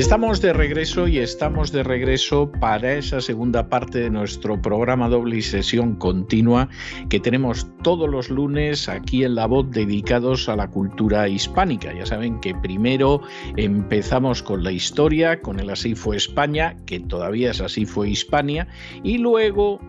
Estamos de regreso y estamos de regreso para esa segunda parte de nuestro programa doble y sesión continua que tenemos todos los lunes aquí en La Voz dedicados a la cultura hispánica. Ya saben que primero empezamos con la historia, con el Así fue España, que todavía es Así fue Hispania, y luego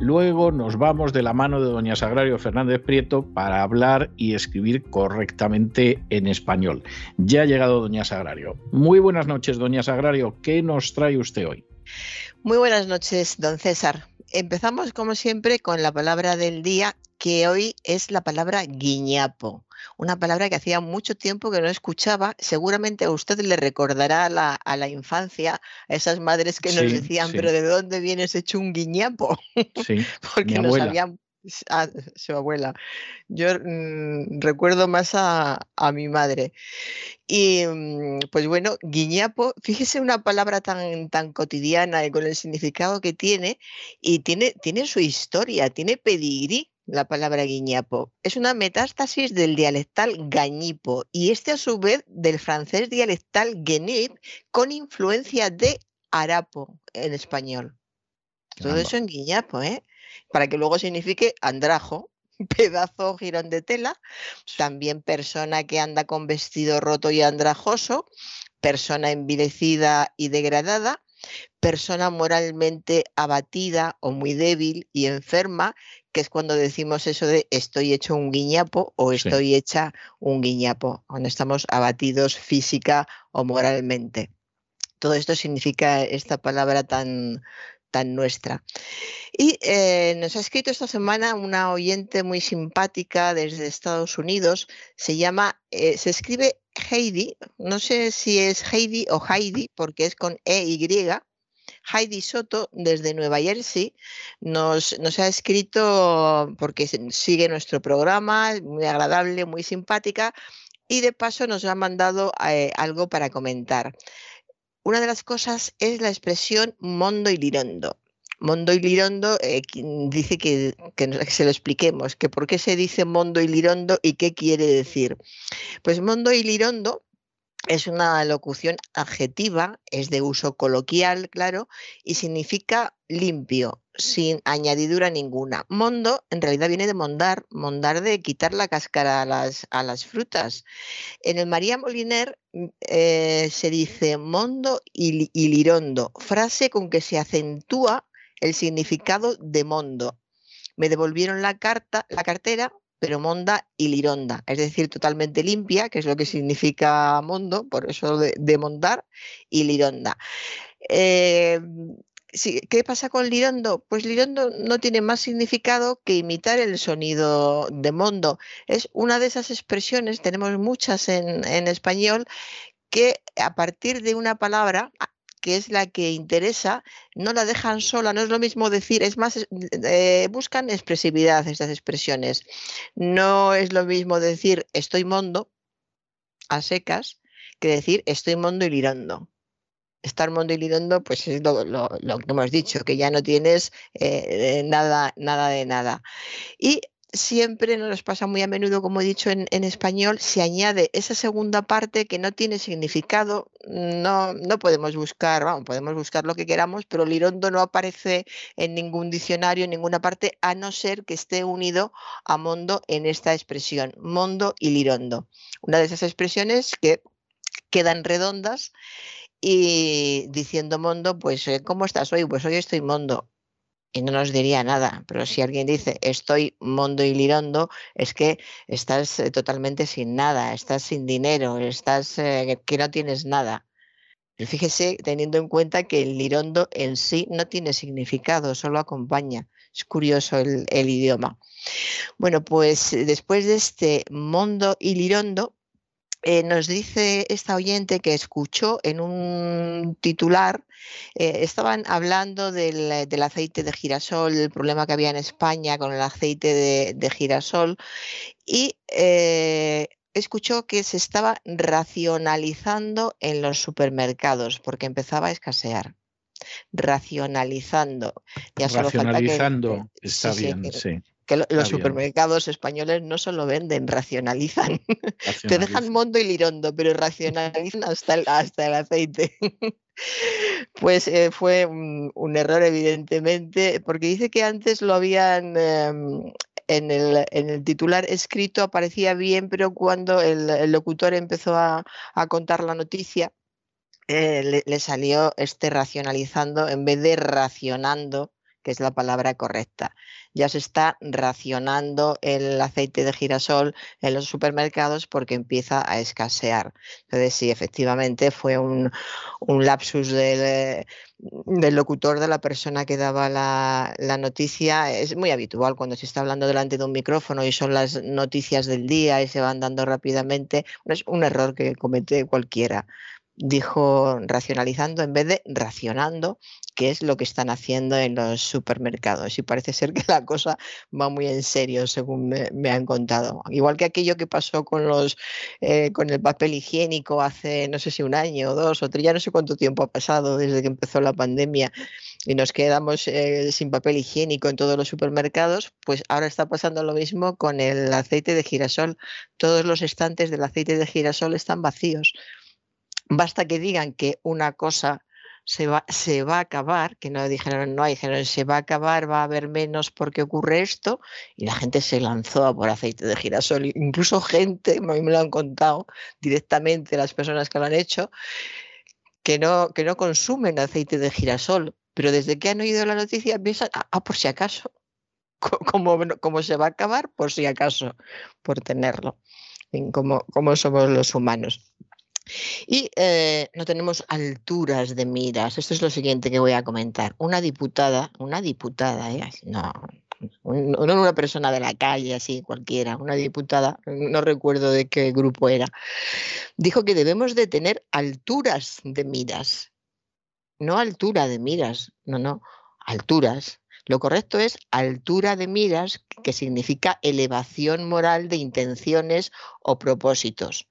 Luego nos vamos de la mano de doña Sagrario Fernández Prieto para hablar y escribir correctamente en español. Ya ha llegado doña Sagrario. Muy buenas noches, doña Sagrario. ¿Qué nos trae usted hoy? Muy buenas noches, don César. Empezamos, como siempre, con la palabra del día, que hoy es la palabra guiñapo una palabra que hacía mucho tiempo que no escuchaba. Seguramente a usted le recordará a la, infancia, a esas madres que nos decían, pero ¿de dónde viene ese chunguiñapo? Sí, Porque no sabían a su abuela. Yo mm, recuerdo más a, mi madre. Y mm, pues bueno, guiñapo, fíjese una palabra tan, tan cotidiana y con el significado que tiene, y tiene, tiene su historia, tiene pedigrí la palabra guiñapo. Es una metástasis del dialectal gañipo y este a su vez del francés dialectal guenip con influencia de arapo en español. Todo eso en guiñapo, ¿eh? Para que luego signifique andrajo, pedazo girón de tela, también persona que anda con vestido roto y andrajoso, persona envilecida y degradada, persona moralmente abatida o muy débil y enferma, que es cuando decimos eso de estoy hecho un guiñapo o estoy hecha un guiñapo, cuando estamos abatidos física o moralmente. Todo esto significa esta palabra tan, tan nuestra. Y eh, nos ha escrito esta semana una oyente muy simpática desde Estados Unidos, se llama, eh, se escribe Heidi, no sé si es Heidi o Heidi porque es con EY, Heidi Soto, desde Nueva Jersey, nos, nos ha escrito porque sigue nuestro programa, muy agradable, muy simpática, y de paso nos ha mandado eh, algo para comentar. Una de las cosas es la expresión mondo y lirondo. Mondo y Lirondo eh, dice que, que, se lo expliquemos, que por qué se dice Mondo y Lirondo y qué quiere decir. Pues Mondo y Lirondo es una locución adjetiva, es de uso coloquial, claro, y significa limpio, sin añadidura ninguna. Mondo en realidad viene de mondar, mondar de quitar la cáscara a las, a las frutas. En el María Moliner mm, eh, se dice mondo y, y lirondo, frase con que se acentúa el significado de mondo. Me devolvieron la carta, la cartera, pero monda y lironda, es decir, totalmente limpia, que es lo que significa mondo, por eso de, mondar, y lironda. Eh, ¿Qué pasa con lirondo? Pues lirondo no tiene más significado que imitar el sonido de mondo. Es una de esas expresiones, tenemos muchas en, en español, que a partir de una palabra que es la que interesa, no la dejan sola, no es lo mismo decir, es más, eh, buscan expresividad estas expresiones. No es lo mismo decir estoy mondo a secas que decir estoy mondo y lirando. Estar mondo y lirando, pues es lo, que hemos dicho, que ya no tienes eh, nada, nada de nada. Y siempre nos pasa muy a menudo, como he dicho en, español, se añade esa segunda parte que no tiene significado. No, no podemos buscar, vamos, podemos buscar lo que queramos, pero lirondo no aparece en ningún diccionario, en ninguna parte, a no ser que esté unido a mondo en esta expresión, mondo y lirondo. Una de esas expresiones que quedan redondas y diciendo mondo, pues, eh, ¿cómo estás hoy? Pues hoy estoy mondo y no nos diría nada. Pero si alguien dice estoy mondo y lirondo, es que estás eh, totalmente sin nada, estás sin dinero, estás eh, que no tienes nada. Pero fíjese, teniendo en cuenta que el lirondo en sí no tiene significado, solo acompaña. Es curioso el, el idioma. Bueno, pues después de este Mondo y Lirondo, eh, nos dice esta oyente que escuchó en un titular, eh, estaban hablando del, del, aceite de girasol, el problema que había en España con el aceite de, de girasol, y eh, escuchó que se estaba racionalizando en los supermercados porque empezaba a escasear. Racionalizando. Ya racionalizando, que, está sí, bien, sí que los supermercados españoles no solo venden, racionalizan. Te dejan mondo y lirondo, pero racionalizan hasta el, hasta el aceite. pues eh, fue un, un, error, evidentemente, porque dice que antes lo habían eh, en, el, en, el, titular escrito, aparecía bien, pero cuando el, el locutor empezó a, a, contar la noticia, eh, le, le salió este racionalizando en vez de racionando que es la palabra correcta. Ya se está racionando el aceite de girasol en los supermercados porque empieza a escasear. Entonces, sí, efectivamente fue un, lapsus del, del, locutor, de la persona que daba la, noticia. Es muy habitual cuando se está hablando delante de un micrófono y son las noticias del día y se van dando rápidamente. Es un error que comete cualquiera dijo racionalizando en vez de racionando, que es lo que están haciendo en los supermercados. Y parece ser que la cosa va muy en serio, según me, han contado. Igual que aquello que pasó con, los, eh, con el papel higiénico hace, no sé si un año o dos o tres, ya no sé cuánto tiempo ha pasado desde que empezó la pandemia y nos quedamos eh, sin papel higiénico en todos los supermercados, pues ahora está pasando lo mismo con el aceite de girasol. Todos los estantes del aceite de girasol están vacíos Basta que digan que una cosa se va, se va a acabar, que no dijeron no dijeron se va a acabar, va a haber menos porque ocurre esto, y la gente se lanzó a por aceite de girasol. Incluso gente, a mí me lo han contado directamente las personas que lo han hecho, que no, que no consumen aceite de girasol, pero desde que han oído la noticia piensan, ah, ah por si acaso, como se va a acabar, por si acaso, por tenerlo, como, como somos los humanos. Y eh, no tenemos alturas de miras. Esto es lo siguiente que voy a comentar. Una diputada, una diputada, ¿eh? no, no una persona de la calle, así cualquiera, una diputada, no recuerdo de qué grupo era, dijo que debemos de tener alturas de miras. No altura de miras, no, no, alturas. Lo correcto es altura de miras, que significa elevación moral de intenciones o propósitos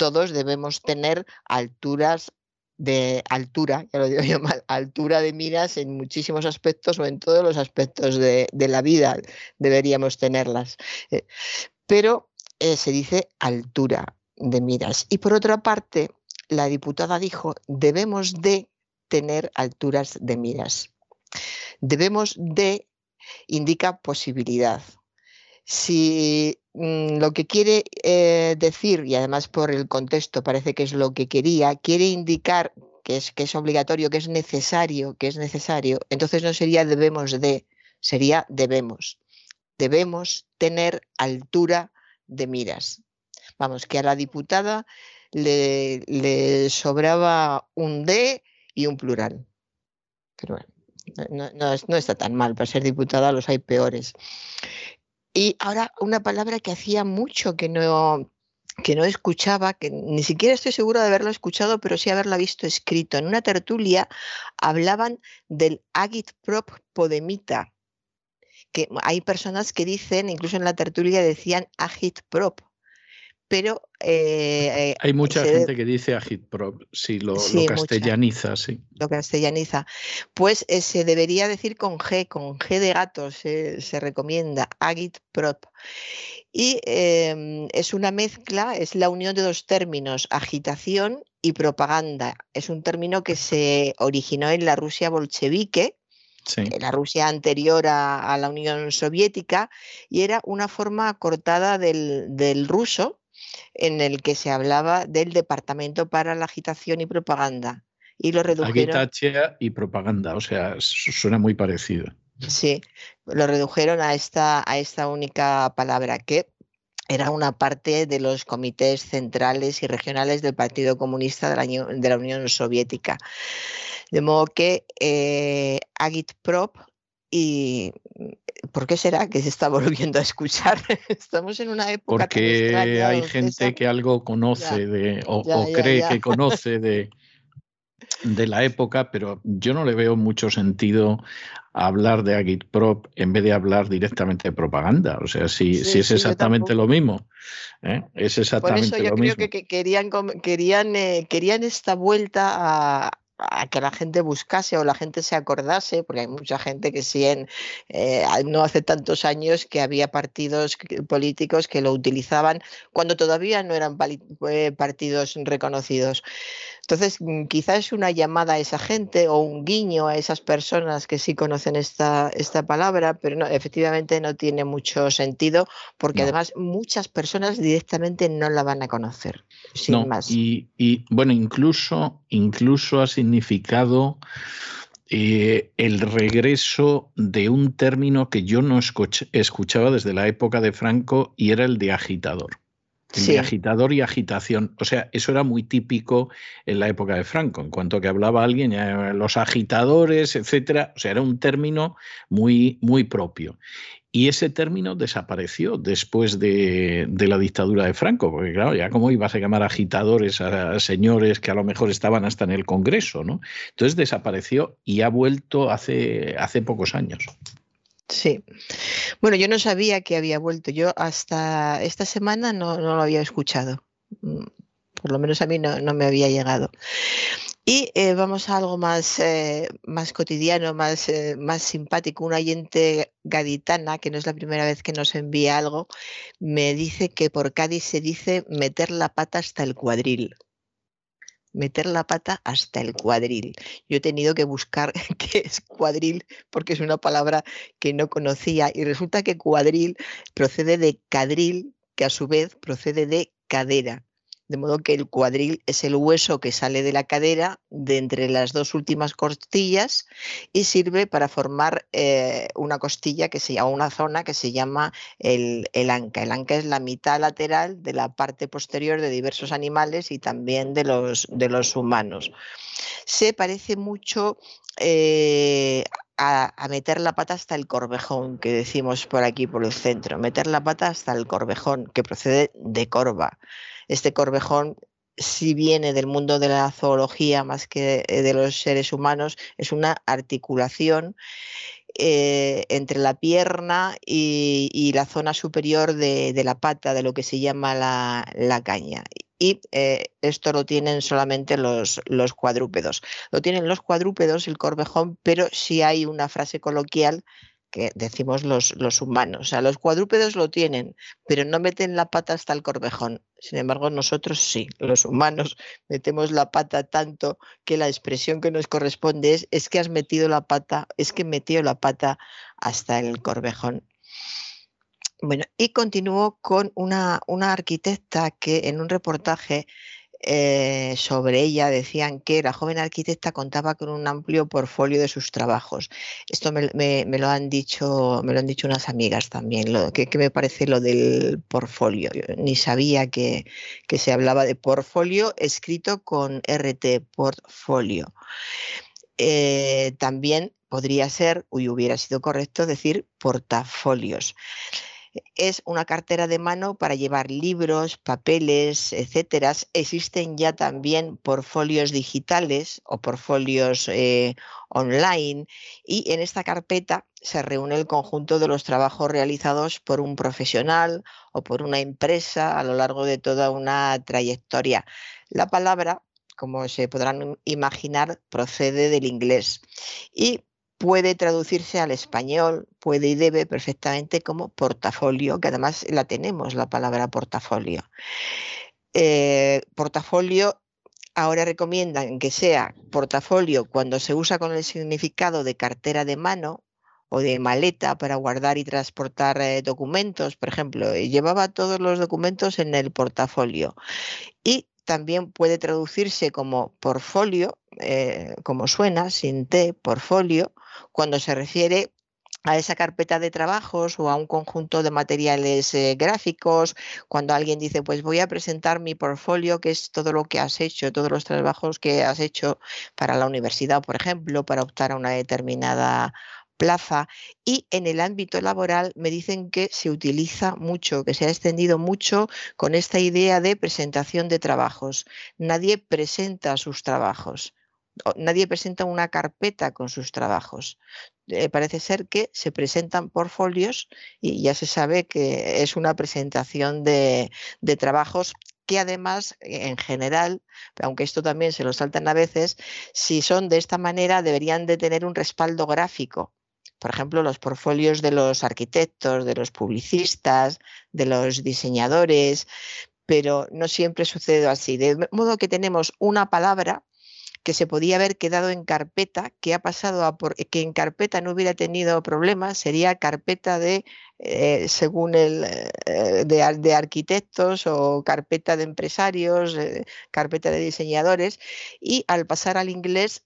todos debemos tener alturas de altura, ya lo digo yo mal, altura de miras en muchísimos aspectos o en todos los aspectos de, la vida deberíamos tenerlas. Eh, pero eh, se dice altura de miras. Y por otra parte, la diputada dijo, debemos de tener alturas de miras. Debemos de indica posibilidad. Si lo que quiere eh, decir, y además por el contexto parece que es lo que quería, quiere indicar que es, que es obligatorio, que es necesario, que es necesario, entonces no sería debemos de, sería debemos. Debemos tener altura de miras. Vamos, que a la diputada le, sobraba un D y un plural. Pero bueno, no, no, no, está tan mal, para ser diputada los hay peores. Y ahora una palabra que hacía mucho que no, que no escuchaba, que ni siquiera estoy segura de haberlo escuchado, pero sí haberla visto escrito. En una tertulia hablaban del agitprop podemita, que hay personas que dicen, incluso en la tertulia decían agitprop, pero... Eh, Hay mucha gente que dice agitprop, si lo, sí, lo castellaniza, mucha. sí. Lo castellaniza. Pues eh, se debería decir con G, con G de gato se, se recomienda, agitprop. Y eh, es una mezcla, es la unión de dos términos, agitación y propaganda. Es un término que se originó en la Rusia bolchevique, Sí. la Rusia anterior a, a, la Unión Soviética, y era una forma acortada del, del ruso, en el que se hablaba del Departamento para la Agitación y Propaganda. Y lo redujeron. Agitación y propaganda, o sea, suena muy parecido. Sí, lo redujeron a esta, a esta única palabra que era una parte de los comités centrales y regionales del Partido Comunista de la, de la Unión Soviética. De modo que eh, Agitprop y ¿por qué será que se está volviendo a escuchar? Estamos en una época Porque hay gente que algo conoce de, o, cree que conoce de, de la época, pero yo no le veo mucho sentido hablar de Agitprop en vez de hablar directamente de propaganda. O sea, si, si es exactamente lo mismo. ¿eh? Es exactamente Por eso yo creo que querían, querían, eh, querían esta vuelta a, a que la gente buscase o la gente se acordase, porque hay mucha gente que sí, en, eh, no hace tantos años que había partidos políticos que lo utilizaban cuando todavía no eran eh, partidos reconocidos. Entonces, mm, quizás es una llamada a esa gente o un guiño a esas personas que sí conocen esta, esta palabra, pero no, efectivamente no tiene mucho sentido porque además muchas personas directamente no la van a conocer, sin más. Y, y, bueno, incluso, incluso ha significado eh, el regreso de un término que yo no escuchaba desde la época de Franco y era el de agitador agitador y agitación. O sea, eso era muy típico en la época de Franco. En cuanto que hablaba alguien, los agitadores, etcétera. O sea, era un término muy, muy propio. Y ese término desapareció después de, la dictadura de Franco, porque claro, ya cómo ibas a llamar agitadores a, señores que a lo mejor estaban hasta en el Congreso, ¿no? Entonces desapareció y ha vuelto hace, hace pocos años. Sí. Bueno, yo no sabía que había vuelto. Yo hasta esta semana no, lo había escuchado. Mm, por lo menos a mí no, me había llegado. Y eh, vamos a algo más, eh, más cotidiano, más, eh, más simpático. Un oyente gaditana, que no es la primera vez que nos envía algo, me dice que por Cádiz se dice meter la pata hasta el cuadril meter la pata hasta el cuadril. Yo he tenido que buscar qué es cuadril porque es una palabra que no conocía y resulta que cuadril procede de cadril, que a su vez procede de cadera de modo que el cuadril es el hueso que sale de la cadera de entre las dos últimas costillas y sirve para formar eh, una costilla que se llama una zona que se llama el, anca. El anca es la mitad lateral de la parte posterior de diversos animales y también de los, de los humanos. Se parece mucho eh, a, a, meter la pata hasta el corvejón, que decimos por aquí, por el centro, meter la pata hasta el corvejón, que procede de corva. Este corvejón si viene del mundo de la zoología más que de los seres humanos, es una articulación eh, entre la pierna y, la zona superior de, la pata, de lo que se llama la, caña. Y eh, esto lo tienen solamente los, los cuadrúpedos. Lo tienen los cuadrúpedos, el corvejón, pero si hay una frase coloquial que decimos los, los, humanos. O sea, los cuadrúpedos lo tienen, pero no meten la pata hasta el corvejón. Sin embargo, nosotros sí, los humanos metemos la pata tanto que la expresión que nos corresponde es, es que has metido la pata, es que metió la pata hasta el corvejón. Bueno, y continúo con una, una arquitecta que en un reportaje eh, sobre ella decían que la joven arquitecta contaba con un amplio portfolio de sus trabajos. Esto me, lo han dicho, me lo han dicho unas amigas también. Lo, que, me parece lo del portfolio? ni sabía que, se hablaba de portfolio escrito con RT, portfolio. Eh, también podría ser, y hubiera sido correcto decir portafolios es una cartera de mano para llevar libros, papeles, etcétera. Existen ya también portfolios digitales o portfolios eh, online y en esta carpeta se reúne el conjunto de los trabajos realizados por un profesional o por una empresa a lo largo de toda una trayectoria. La palabra como se podrán imaginar, procede del inglés. Y puede traducirse al español, puede y debe perfectamente como portafolio, que además la tenemos, la palabra portafolio. Eh, portafolio ahora recomiendan que sea portafolio cuando se usa con el significado de cartera de mano o de maleta para guardar y transportar eh, documentos, por ejemplo, eh, llevaba todos los documentos en el portafolio. Y también puede traducirse como portfolio, como suena, sin T, portfolio, cuando se refiere a esa carpeta de trabajos o a un conjunto de materiales eh, gráficos, cuando alguien dice, pues voy a presentar mi portfolio, que es todo lo que has hecho, todos los trabajos que has hecho para la universidad, por ejemplo, para optar a una determinada plaza y en el ámbito laboral me dicen que se utiliza mucho, que se ha extendido mucho con esta idea de presentación de trabajos. Nadie presenta sus trabajos nadie presenta una carpeta con sus trabajos. Eh, parece ser que se presentan portfolios y ya se sabe que es una presentación de, trabajos que además, en general, aunque esto también se lo saltan a veces, si son de esta manera deberían de tener un respaldo gráfico. Por ejemplo, los portfolios de los arquitectos, de los publicistas, de los diseñadores, pero no siempre sucede así. De modo que tenemos una palabra que se podía haber quedado en carpeta, que ha pasado a por, que en carpeta no hubiera tenido problemas, sería carpeta de, eh, según el, eh, de, arquitectos o carpeta de empresarios, eh, carpeta de diseñadores, y al pasar al inglés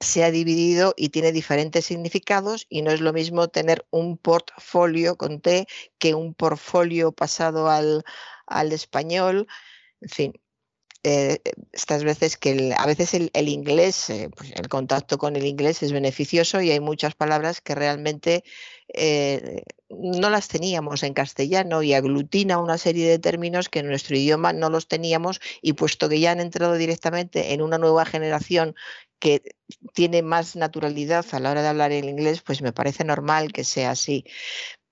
se ha dividido y tiene diferentes significados y no es lo mismo tener un portfolio con T que un portfolio pasado al, al español. En fin, eh, estas veces que a veces el, inglés, eh, pues el contacto con el inglés es beneficioso y hay muchas palabras que realmente eh, no las teníamos en castellano y aglutina una serie de términos que en nuestro idioma no los teníamos y puesto que ya han entrado directamente en una nueva generación que tiene más naturalidad a la hora de hablar el inglés, pues me parece normal que sea así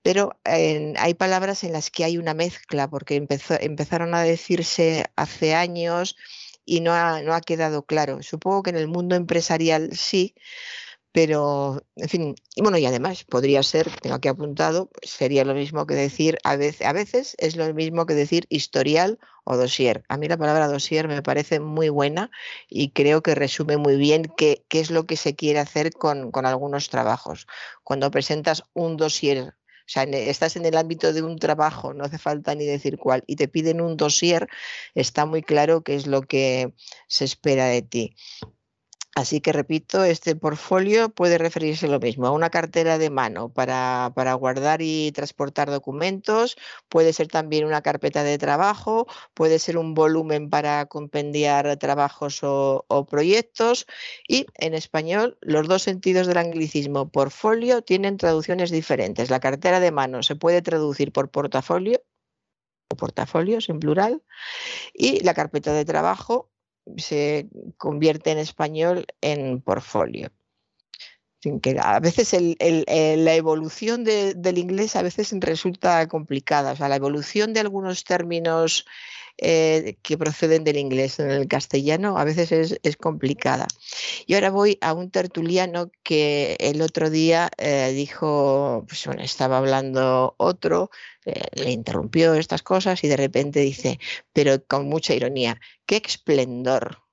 pero hay palabras en las que hay una mezcla, porque empezaron a decirse hace años y no ha, quedado claro. Supongo que en el mundo empresarial sí, pero, en fin, y bueno, y además podría ser, tengo aquí apuntado, pues, sería lo mismo que decir, a veces, a veces es lo mismo que decir historial o dossier. A mí la palabra dossier me parece muy buena y creo que resume muy bien qué, qué es lo que se quiere hacer con, con algunos trabajos. Cuando presentas un dossier o sea, estás en el ámbito de un trabajo, no hace falta ni decir cuál, y te piden un dossier, está muy claro qué es lo que se espera de ti. Así que repito, este portfolio puede referirse lo mismo a una cartera de mano para, guardar y transportar documentos, puede ser también una carpeta de trabajo, puede ser un volumen para compendiar trabajos o, proyectos y en español los dos sentidos del anglicismo portfolio tienen traducciones diferentes. La cartera de mano se puede traducir por portafolio o portafolios en plural y la carpeta de trabajo se convierte en español en portfolio. Que a veces la evolución del inglés a veces resulta complicada. O sea, la evolución de algunos términos eh, que proceden del inglés en el castellano a veces es, complicada. Y ahora voy a un tertuliano que el otro día eh, dijo, pues bueno, estaba hablando otro, eh, le interrumpió estas cosas y de repente dice, pero con mucha ironía, qué esplendor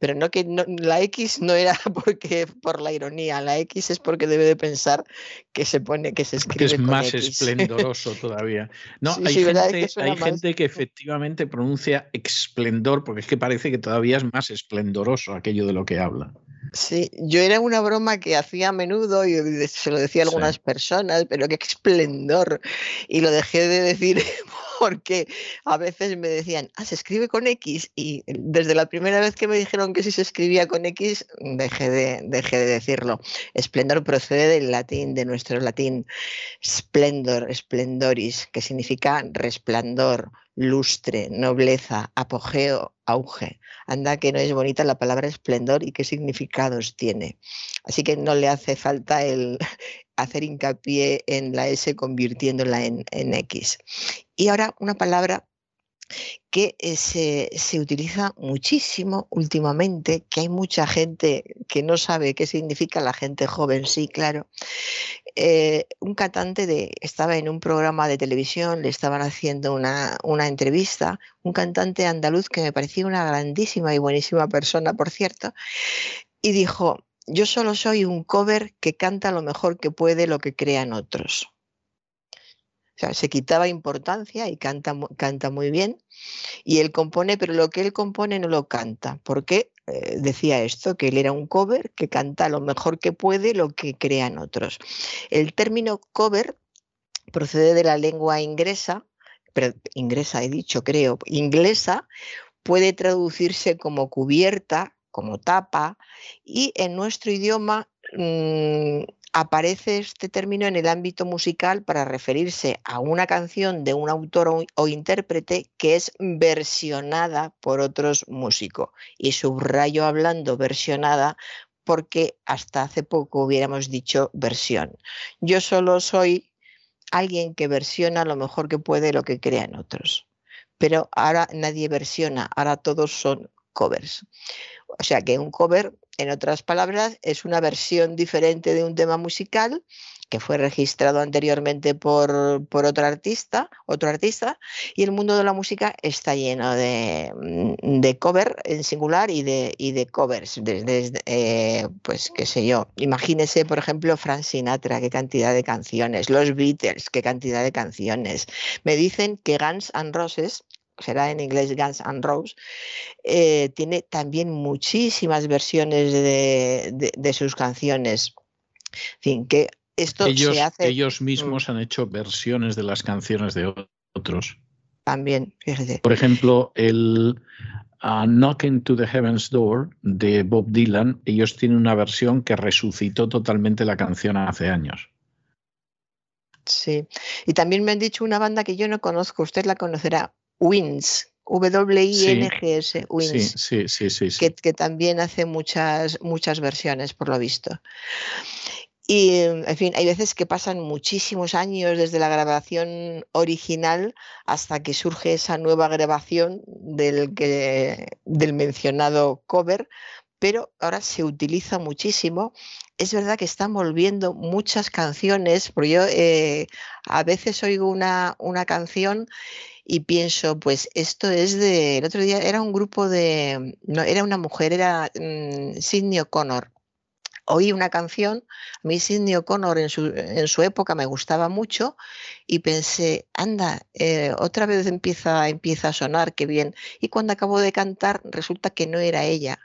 pero no que la X no era porque por la ironía, la X es porque debe de pensar que se pone, que se escribe. Que es más esplendoroso todavía. No, hay, gente, que, hay gente que efectivamente pronuncia esplendor, porque es que parece que todavía es más esplendoroso aquello de lo que habla. Sí, yo era una broma que hacía a menudo y se lo decía a algunas personas, pero qué esplendor. Y lo dejé de decir porque a veces me decían, ah, se escribe con X. Y desde la primera vez que me dijeron que si se escribía con X, dejé de, dejé de decirlo. Esplendor procede del latín, de nuestro latín splendor, splendoris, que significa resplandor, lustre, nobleza, apogeo, auge. Anda que no es bonita la palabra esplendor y qué significados tiene. Así que no le hace falta el hacer hincapié en la S convirtiéndola en, en X. Y ahora una palabra que eh, se, utiliza muchísimo últimamente, que hay mucha gente que no sabe qué significa la gente joven, sí, claro. Eh, un cantante de, estaba en un programa de televisión, le estaban haciendo una, una entrevista, un cantante andaluz que me parecía una grandísima y buenísima persona, por cierto, y dijo, yo solo soy un cover que canta lo mejor que puede lo que crean otros sea, se quitaba importancia y canta, canta muy bien. Y él compone, pero lo que él compone no lo canta. porque eh, decía esto? Que él era un cover que canta lo mejor que puede lo que crean otros. El término cover procede de la lengua inglesa, pero inglesa he dicho, creo, inglesa, puede traducirse como cubierta, como tapa, y en nuestro idioma mm, aparece este término en el ámbito musical para referirse a una canción de un autor o, intérprete que es versionada por otros músicos. Y subrayo hablando versionada porque hasta hace poco hubiéramos dicho versión. Yo solo soy alguien que versiona lo mejor que puede lo que crean otros. Pero ahora nadie versiona, ahora todos son covers. O sea que un cover en otras palabras, es una versión diferente de un tema musical que fue registrado anteriormente por, otro artista, otro artista, y el mundo de la música está lleno de, mm, de cover en singular y de, de covers. Desde, eh, pues qué sé yo, imagínese, por ejemplo, Frank Sinatra, qué cantidad de canciones, los Beatles, qué cantidad de canciones. Me dicen que Guns N' Roses será en inglés Guns N' Roses, eh, tiene también muchísimas versiones de, sus canciones. En fin, que esto ellos, se hace... Ellos mismos mm. han hecho versiones de las canciones de otros. También, fíjese. Por ejemplo, el uh, Knocking to the Heaven's Door de Bob Dylan, ellos tienen una versión que resucitó totalmente la canción hace años. Sí, y también me han dicho una banda que yo no conozco, usted la conocerá, Wins, W-I-N-G-S, Wins, sí, sí, sí, que, que, también hace muchas, muchas versiones, por lo visto. Y, en fin, hay veces que pasan muchísimos años desde la grabación original hasta que surge esa nueva grabación del, que, del mencionado cover, pero ahora se utiliza muchísimo. Es verdad que están volviendo muchas canciones, porque yo eh, a veces oigo una, una canción y pienso, pues esto es de, el otro día era un grupo de, no, era una mujer, era mm, Sidney O'Connor. Oí una canción, a mí Sidney O'Connor en su, en su época me gustaba mucho y pensé, anda, eh, otra vez empieza, empieza a sonar, qué bien. Y cuando acabo de cantar resulta que no era ella,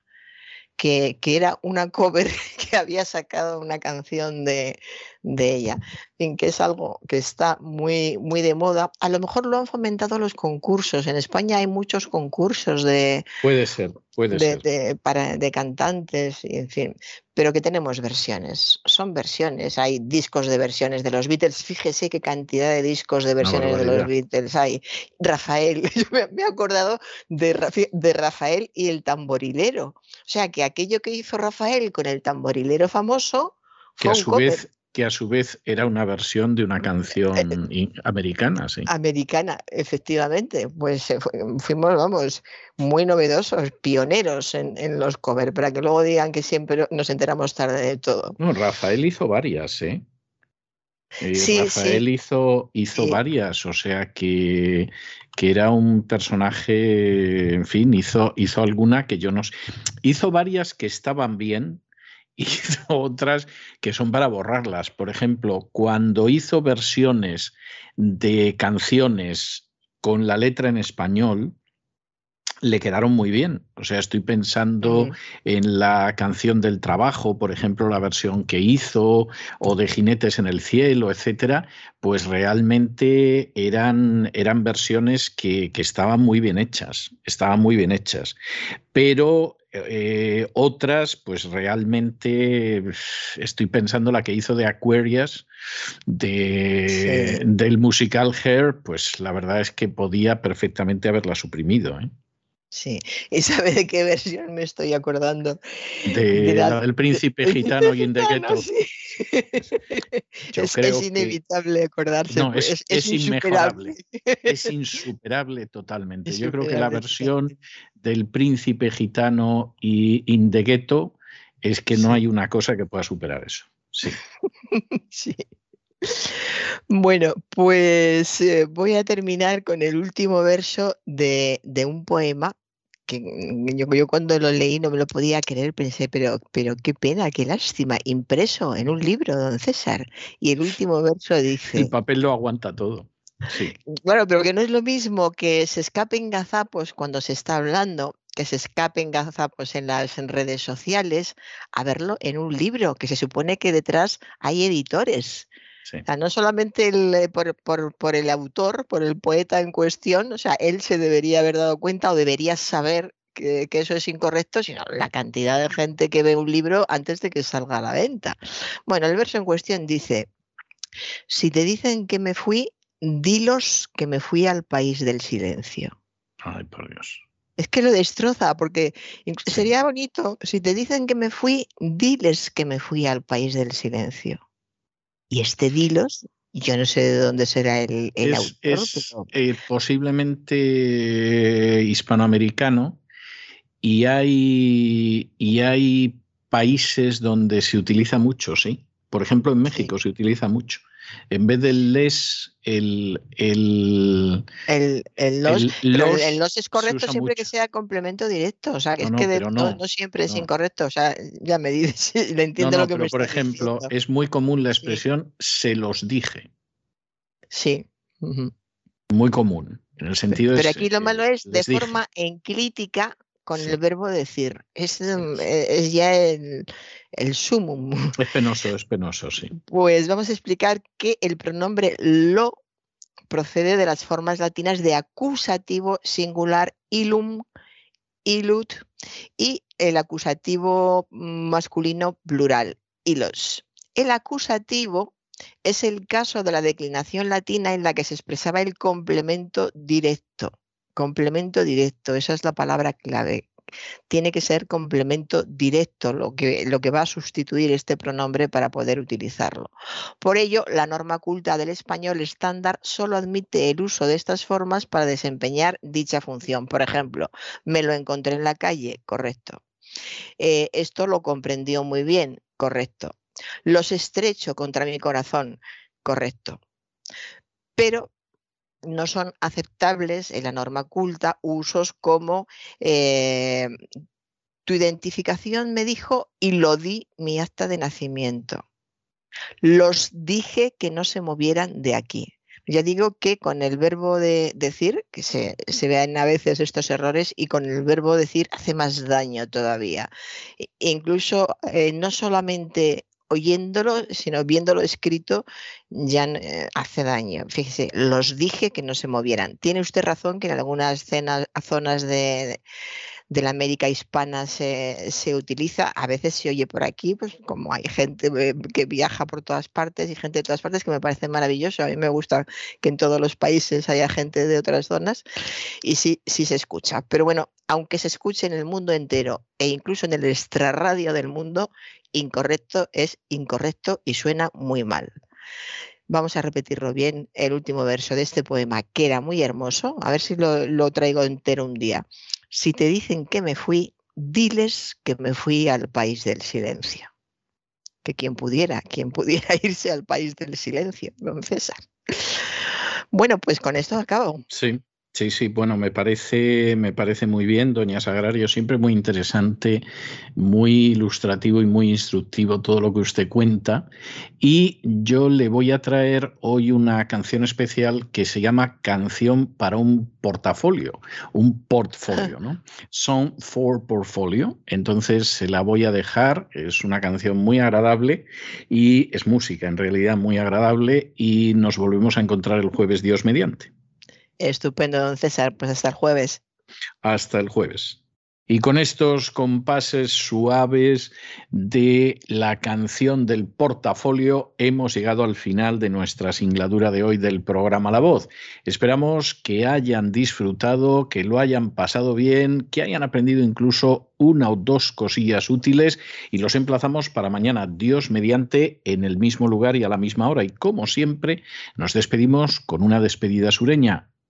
que, que, era una cover que había sacado una canción de, de ella, en que es algo que está muy, muy de moda. A lo mejor lo han fomentado los concursos. En España hay muchos concursos de... Puede ser, puede ser. De, para, de cantantes, y en fin, pero que tenemos versiones. Son versiones. Hay discos de versiones de los Beatles. Fíjese qué cantidad de discos de versiones de los Beatles hay. Rafael, yo me, he acordado de, de Rafael y el tamborilero. O sea, que aquello que hizo Rafael con el tamborilero famoso... Que a su vez que a su vez era una versión de una canción eh, americana, sí. Americana, efectivamente. Pues eh, fuimos, vamos, muy novedosos, pioneros en, los covers, para que luego digan que siempre nos enteramos tarde de todo. No, Rafael hizo varias, ¿eh? eh sí, Rafael hizo, hizo varias, o sea que, que, era un personaje, en fin, hizo, hizo alguna que yo no sé. Hizo varias que estaban bien, hizo otras que son para borrarlas. Por ejemplo, cuando hizo versiones de canciones con la letra en español, le quedaron muy bien. O sea, estoy pensando en la canción del trabajo, por ejemplo, la versión que hizo, o de Jinetes en el Cielo, etcétera, pues realmente eran, eran versiones que, que estaban muy bien hechas, estaban muy bien hechas. Pero eh, otras, pues realmente estoy pensando la que hizo de Aquarius, de, del musical Hair, pues la verdad es que podía perfectamente haberla suprimido. ¿eh? Sí, ¿y sabe de qué versión me estoy acordando? De, la, del príncipe gitano y en de es, inevitable acordarse. No, pues, es, es, inmejorable. Es insuperable totalmente. Yo creo que la versión del príncipe gitano y in es que no hay una cosa que pueda superar eso. Sí. sí. Bueno, pues eh, voy a terminar con el último verso de, un poema que yo, yo, cuando lo leí no me lo podía creer, pensé, pero, pero qué pena, qué lástima, impreso en un libro, don César. Y el último verso dice... El papel lo aguanta todo. Sí. Bueno, pero que no es lo mismo que se escapen gazapos cuando se está hablando, que se escapen gazapos en las redes sociales, a verlo en un libro, que se supone que detrás hay editores no solamente eh, por, el autor, por el poeta en cuestión, o sea, él se debería haber dado cuenta o debería saber que, que, eso es incorrecto, sino la cantidad de gente que ve un libro antes de que salga a la venta. Bueno, el verso en cuestión dice, si te dicen que me fui, dilos que me fui al país del silencio. Ay, por Dios. Es que lo destroza, porque sería bonito, si te dicen que me fui, diles que me fui al país del silencio. Y este dilos, yo no sé de dónde será el, autor. Es eh, posiblemente hispanoamericano y hay, y hay países donde se utiliza mucho, sí. Por ejemplo, en México se utiliza mucho. En vez del les, el. El, el, el los, el, los, es correcto siempre que sea complemento directo. O sea, es que no, siempre es incorrecto. O sea, ya me dices, le entiendo lo que pero Por ejemplo, es muy común la expresión se los dije. Sí. Muy común. En el sentido pero, aquí lo malo es de forma enclítica con el verbo decir. Es, mm, e, es ya el, el sumum. Es penoso, es penoso, sí. Pues vamos a explicar que el pronombre lo procede de las formas latinas de acusativo singular ilum, ilut y el acusativo masculino plural, ilos. El acusativo es el caso de la declinación latina en la que se expresaba el complemento directo complemento directo, esa es la palabra clave. Tiene que ser complemento directo lo que, lo que va a sustituir este pronombre para poder utilizarlo. Por ello, la norma culta del español estándar solo admite el uso de estas formas para desempeñar dicha función. Por ejemplo, me lo encontré en la calle, correcto. Eh, esto lo comprendió muy bien, correcto. Los estrecho contra mi corazón, correcto. Pero no son aceptables en la norma culta usos como eh, tu identificación me dijo y lo di mi acta de nacimiento. Los dije que no se movieran de aquí. Ya digo que con el verbo de decir, que se, se vean a veces estos errores, y con el verbo decir hace más daño todavía. E, incluso eh, no solamente oyéndolo, sino viéndolo escrito, ya eh, hace daño. Fíjese, los dije que no se movieran. Tiene usted razón que en algunas zonas de, de la América hispana se, se, utiliza, a veces se oye por aquí, pues como hay gente eh, que viaja por todas partes y gente de todas partes que me parece maravilloso. A mí me gusta que en todos los países haya gente de otras zonas y sí, sí se escucha. Pero bueno, aunque se escuche en el mundo entero e incluso en el extrarradio del mundo, incorrecto es incorrecto y suena muy mal. Vamos a repetirlo bien, el último verso de este poema, que era muy hermoso. A ver si lo, lo traigo entero un día. Si te dicen que me fui, diles que me fui al país del silencio. Que quien pudiera, quien pudiera irse al país del silencio, don César. Bueno, pues con esto acabo. Sí, Sí, sí, bueno, me parece, me parece muy bien, doña Sagrario, siempre muy interesante, muy ilustrativo y muy instructivo todo lo que usted cuenta. Y yo le voy a traer hoy una canción especial que se llama Canción para un portafolio, un portfolio, ¿no? Song for Portfolio. Entonces se la voy a dejar, es una canción muy agradable y es música en realidad muy agradable y nos volvemos a encontrar el jueves Dios mediante. Estupendo, don César. Pues hasta el jueves. Hasta el jueves. Y con estos compases suaves de la canción del portafolio hemos llegado al final de nuestra singladura de hoy del programa La Voz. Esperamos que hayan disfrutado, que lo hayan pasado bien, que hayan aprendido incluso una o dos cosillas útiles y los emplazamos para mañana, Dios mediante, en el mismo lugar y a la misma hora. Y como siempre, nos despedimos con una despedida sureña.